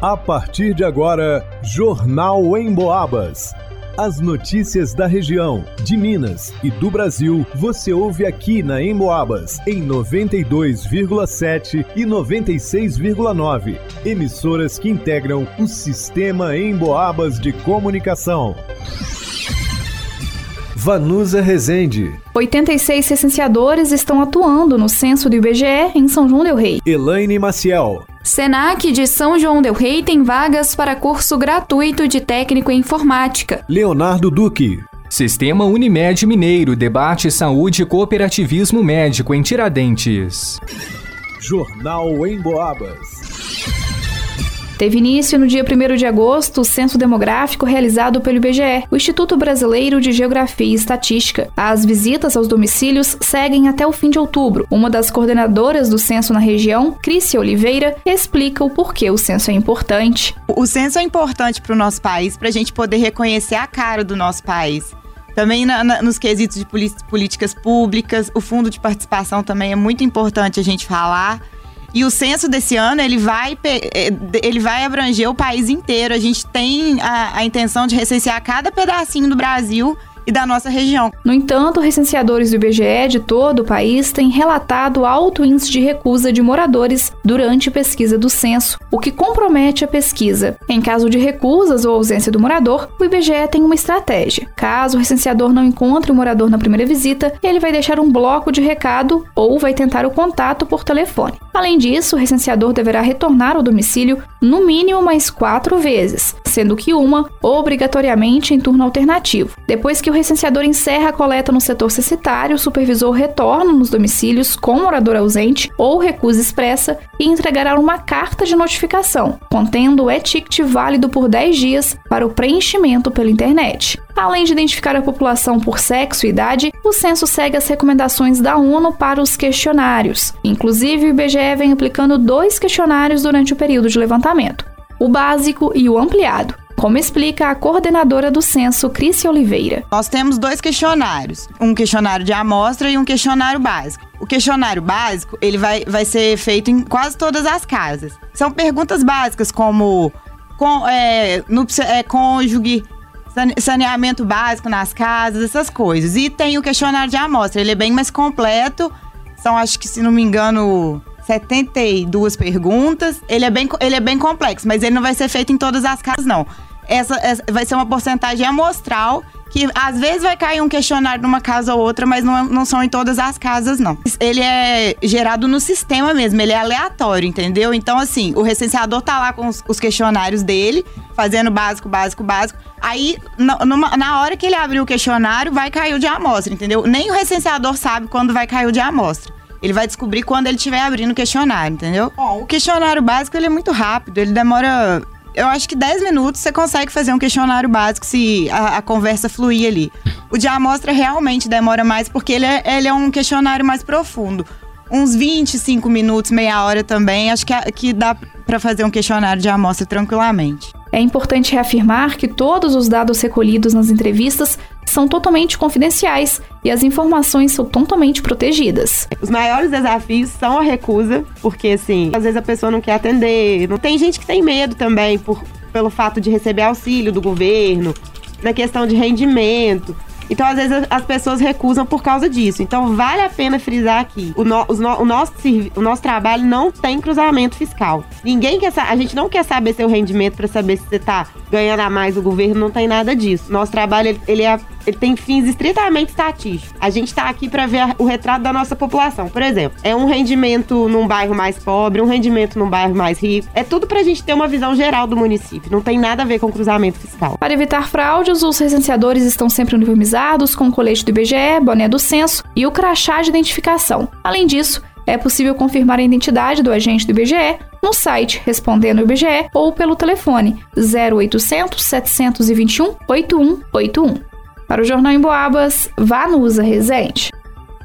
A partir de agora, Jornal em Boabas. As notícias da região, de Minas e do Brasil, você ouve aqui na Emboabas, em 92,7 e 96,9. Emissoras que integram o sistema Emboabas de comunicação. Vanusa Rezende. 86 licenciadores estão atuando no censo do IBGE em São João del Rei. Elaine Maciel. Senac de São João del Rei tem vagas para curso gratuito de técnico em informática. Leonardo Duque. Sistema Unimed Mineiro debate saúde e cooperativismo médico em Tiradentes. Jornal em Boabas. Teve início no dia 1 de agosto o censo demográfico realizado pelo IBGE, o Instituto Brasileiro de Geografia e Estatística. As visitas aos domicílios seguem até o fim de outubro. Uma das coordenadoras do censo na região, Crícia Oliveira, explica o porquê o censo é importante. O censo é importante para o nosso país, para a gente poder reconhecer a cara do nosso país. Também na, na, nos quesitos de políticas públicas, o fundo de participação também é muito importante a gente falar. E o censo desse ano, ele vai, é, ele vai abranger o país inteiro. A gente tem a, a intenção de recensear cada pedacinho do Brasil e da nossa região. No entanto, recenseadores do IBGE de todo o país têm relatado alto índice de recusa de moradores durante pesquisa do censo, o que compromete a pesquisa. Em caso de recusas ou ausência do morador, o IBGE tem uma estratégia. Caso o recenseador não encontre o morador na primeira visita, ele vai deixar um bloco de recado ou vai tentar o contato por telefone. Além disso, o recenseador deverá retornar ao domicílio no mínimo mais quatro vezes, sendo que uma obrigatoriamente em turno alternativo. Depois que o recenseador encerra a coleta no setor censitário, o supervisor retorna nos domicílios com morador ausente ou recusa expressa e entregará uma carta de notificação, contendo o e-ticket válido por 10 dias para o preenchimento pela internet. Além de identificar a população por sexo e idade, o censo segue as recomendações da ONU para os questionários. Inclusive, o IBGE vem aplicando dois questionários durante o período de levantamento: o básico e o ampliado como explica a coordenadora do censo, Crícia Oliveira. Nós temos dois questionários, um questionário de amostra e um questionário básico. O questionário básico, ele vai, vai ser feito em quase todas as casas. São perguntas básicas como com, é, no, é, cônjuge, saneamento básico nas casas, essas coisas. E tem o questionário de amostra, ele é bem mais completo. São, acho que, se não me engano, 72 perguntas. Ele é, bem, ele é bem complexo, mas ele não vai ser feito em todas as casas, não. Essa, essa vai ser uma porcentagem amostral que às vezes vai cair um questionário numa casa ou outra, mas não, não são em todas as casas, não. Ele é gerado no sistema mesmo, ele é aleatório, entendeu? Então, assim, o recenseador tá lá com os, os questionários dele, fazendo básico, básico, básico. Aí, na, numa, na hora que ele abrir o questionário, vai cair o de amostra, entendeu? Nem o recenseador sabe quando vai cair o de amostra. Ele vai descobrir quando ele estiver abrindo o questionário, entendeu? Bom, o questionário básico ele é muito rápido, ele demora eu acho que 10 minutos você consegue fazer um questionário básico se a, a, conversa fluir ali. O de amostra realmente demora mais porque ele é, ele é um questionário mais profundo. Uns 25 minutos, meia hora também, acho que, que dá para fazer um questionário de amostra tranquilamente. É importante reafirmar que todos os dados recolhidos nas entrevistas são totalmente confidenciais e as informações são totalmente protegidas. Os maiores desafios são a recusa, porque assim, às vezes a pessoa não quer atender, não tem gente que tem medo também por, pelo fato de receber auxílio do governo, na questão de rendimento. Então, às vezes, as pessoas recusam por causa disso. Então, vale a pena frisar aqui: o, no, o, nosso, o nosso trabalho não tem cruzamento fiscal. Ninguém quer A gente não quer saber seu rendimento para saber se você está ganhando a mais do governo, não tem nada disso. Nosso trabalho, ele é ele tem fins estritamente estatísticos. A gente está aqui para ver o retrato da nossa população. Por exemplo, é um rendimento num bairro mais pobre, um rendimento num bairro mais rico. É tudo para a gente ter uma visão geral do município. Não tem nada a ver com cruzamento fiscal. Para evitar fraudes, os recenseadores estão sempre uniformizados com o colete do IBGE, boné do censo e o crachá de identificação. Além disso, é possível confirmar a identidade do agente do IBGE no site Respondendo IBGE ou pelo telefone 0800 721 8181. Para o Jornal em Boabas, Vanusa Rezende.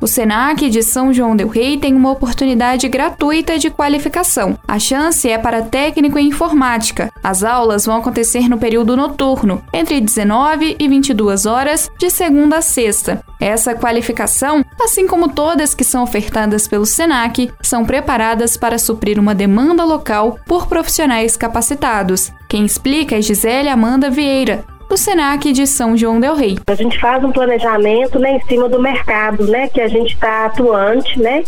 O SENAC de São João del Rei tem uma oportunidade gratuita de qualificação. A chance é para técnico em informática. As aulas vão acontecer no período noturno, entre 19 e 22 horas, de segunda a sexta. Essa qualificação, assim como todas que são ofertadas pelo SENAC, são preparadas para suprir uma demanda local por profissionais capacitados. Quem explica é Gisele Amanda Vieira, do SENAC de São João del Rei. A gente faz um planejamento né, em cima do mercado, né, que a gente está atuante, né,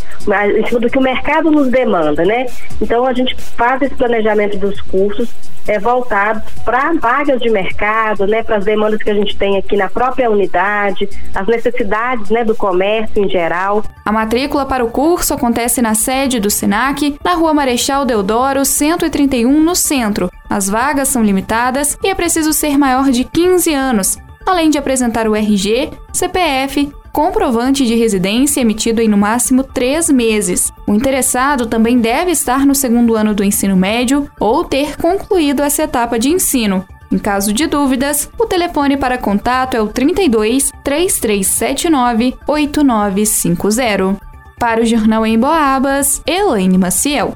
em cima do que o mercado nos demanda, né. Então a gente faz esse planejamento dos cursos é, voltado para vagas de mercado, né, para as demandas que a gente tem aqui na própria unidade, as necessidades né, do comércio em geral. A matrícula para o curso acontece na sede do SENAC, na rua Marechal Deodoro, 131, no centro. As vagas são limitadas e é preciso ser maior de 15 anos, além de apresentar o RG, CPF, comprovante de residência emitido em no máximo três meses. O interessado também deve estar no segundo ano do ensino médio ou ter concluído essa etapa de ensino. Em caso de dúvidas, o telefone para contato é o 32 3379 8950. Para o Jornal em Boabas, Elaine Maciel.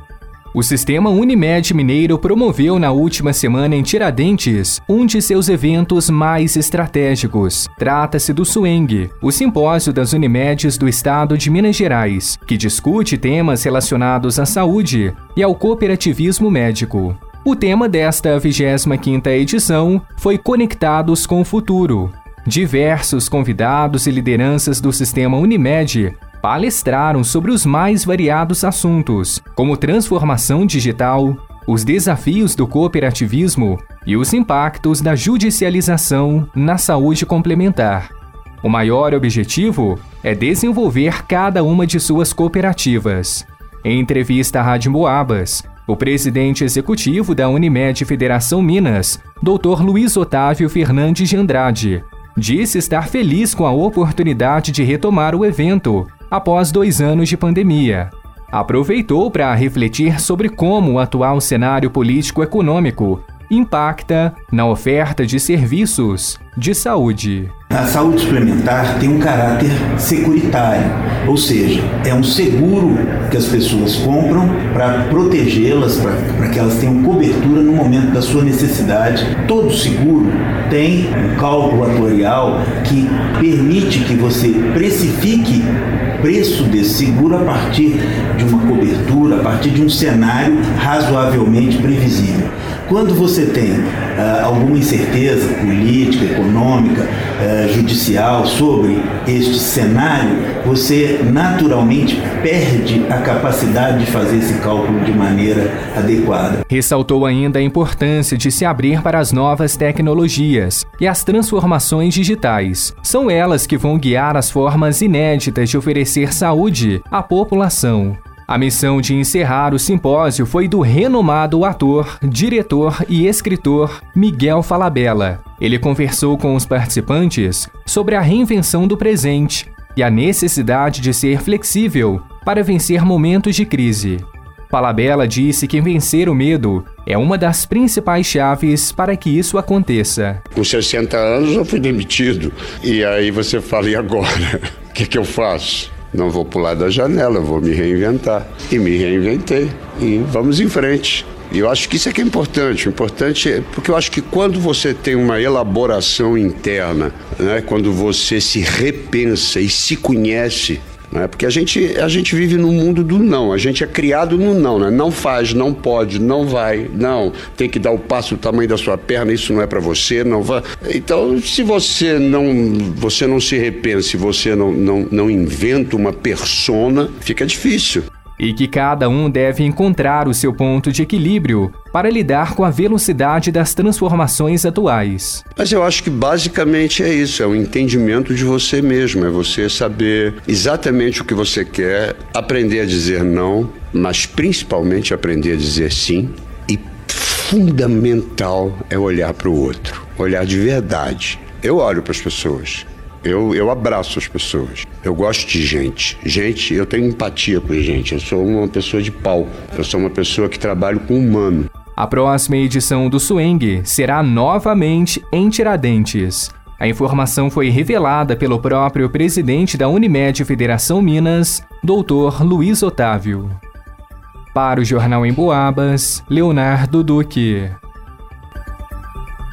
O Sistema Unimed Mineiro promoveu na última semana em Tiradentes um de seus eventos mais estratégicos. Trata-se do SUENG, o simpósio das Unimedes do estado de Minas Gerais, que discute temas relacionados à saúde e ao cooperativismo médico. O tema desta 25ª edição foi Conectados com o Futuro. Diversos convidados e lideranças do sistema Unimed palestraram sobre os mais variados assuntos, como transformação digital, os desafios do cooperativismo e os impactos da judicialização na saúde complementar. O maior objetivo é desenvolver cada uma de suas cooperativas. Em entrevista à Rádio Moabas, o presidente executivo da Unimed Federação Minas, Dr. Luiz Otávio Fernandes de Andrade, disse estar feliz com a oportunidade de retomar o evento após dois anos de pandemia. Aproveitou para refletir sobre como o atual cenário político-econômico impacta na oferta de serviços de saúde. A saúde suplementar tem um caráter securitário, ou seja, é um seguro que as pessoas compram para protegê-las, para que elas tenham cobertura no momento da sua necessidade. Todo seguro tem um cálculo atuarial que permite que você precifique o preço desse seguro a partir de uma cobertura, a partir de um cenário razoavelmente previsível. Quando você tem uh, alguma incerteza política, econômica, uh, judicial sobre este cenário, você naturalmente perde a capacidade de fazer esse cálculo de maneira adequada. Ressaltou ainda a importância de se abrir para as novas tecnologias e as transformações digitais. São elas que vão guiar as formas inéditas de oferecer saúde à população. A missão de encerrar o simpósio foi do renomado ator, diretor e escritor Miguel Falabella. Ele conversou com os participantes sobre a reinvenção do presente e a necessidade de ser flexível para vencer momentos de crise. Falabella disse que vencer o medo é uma das principais chaves para que isso aconteça. Com 60 anos eu fui demitido. E aí você fala, e agora? O que, que eu faço? Não vou pular da janela, vou me reinventar. E me reinventei. E vamos em frente. E eu acho que isso é que é importante. O importante é porque eu acho que quando você tem uma elaboração interna, né, quando você se repensa e se conhece, né? Porque a gente, a gente vive no mundo do não, a gente é criado no não, né? Não faz, não pode, não vai, não, tem que dar o passo do tamanho da sua perna, isso não é para você, não vai. Então, se você não, você não se repensa, se você não, não, não inventa uma persona, fica difícil e que cada um deve encontrar o seu ponto de equilíbrio para lidar com a velocidade das transformações atuais. Mas eu acho que basicamente é isso, é o entendimento de você mesmo, é você saber exatamente o que você quer, aprender a dizer não, mas principalmente aprender a dizer sim e fundamental é olhar para o outro, olhar de verdade. Eu olho para as pessoas, eu, eu abraço as pessoas. Eu gosto de gente. Gente, eu tenho empatia com gente. Eu sou uma pessoa de pau. Eu sou uma pessoa que trabalho com humano. A próxima edição do Swing será novamente em Tiradentes. A informação foi revelada pelo próprio presidente da Unimed Federação Minas, Dr. Luiz Otávio. Para o Jornal em Boabas, Leonardo Duque.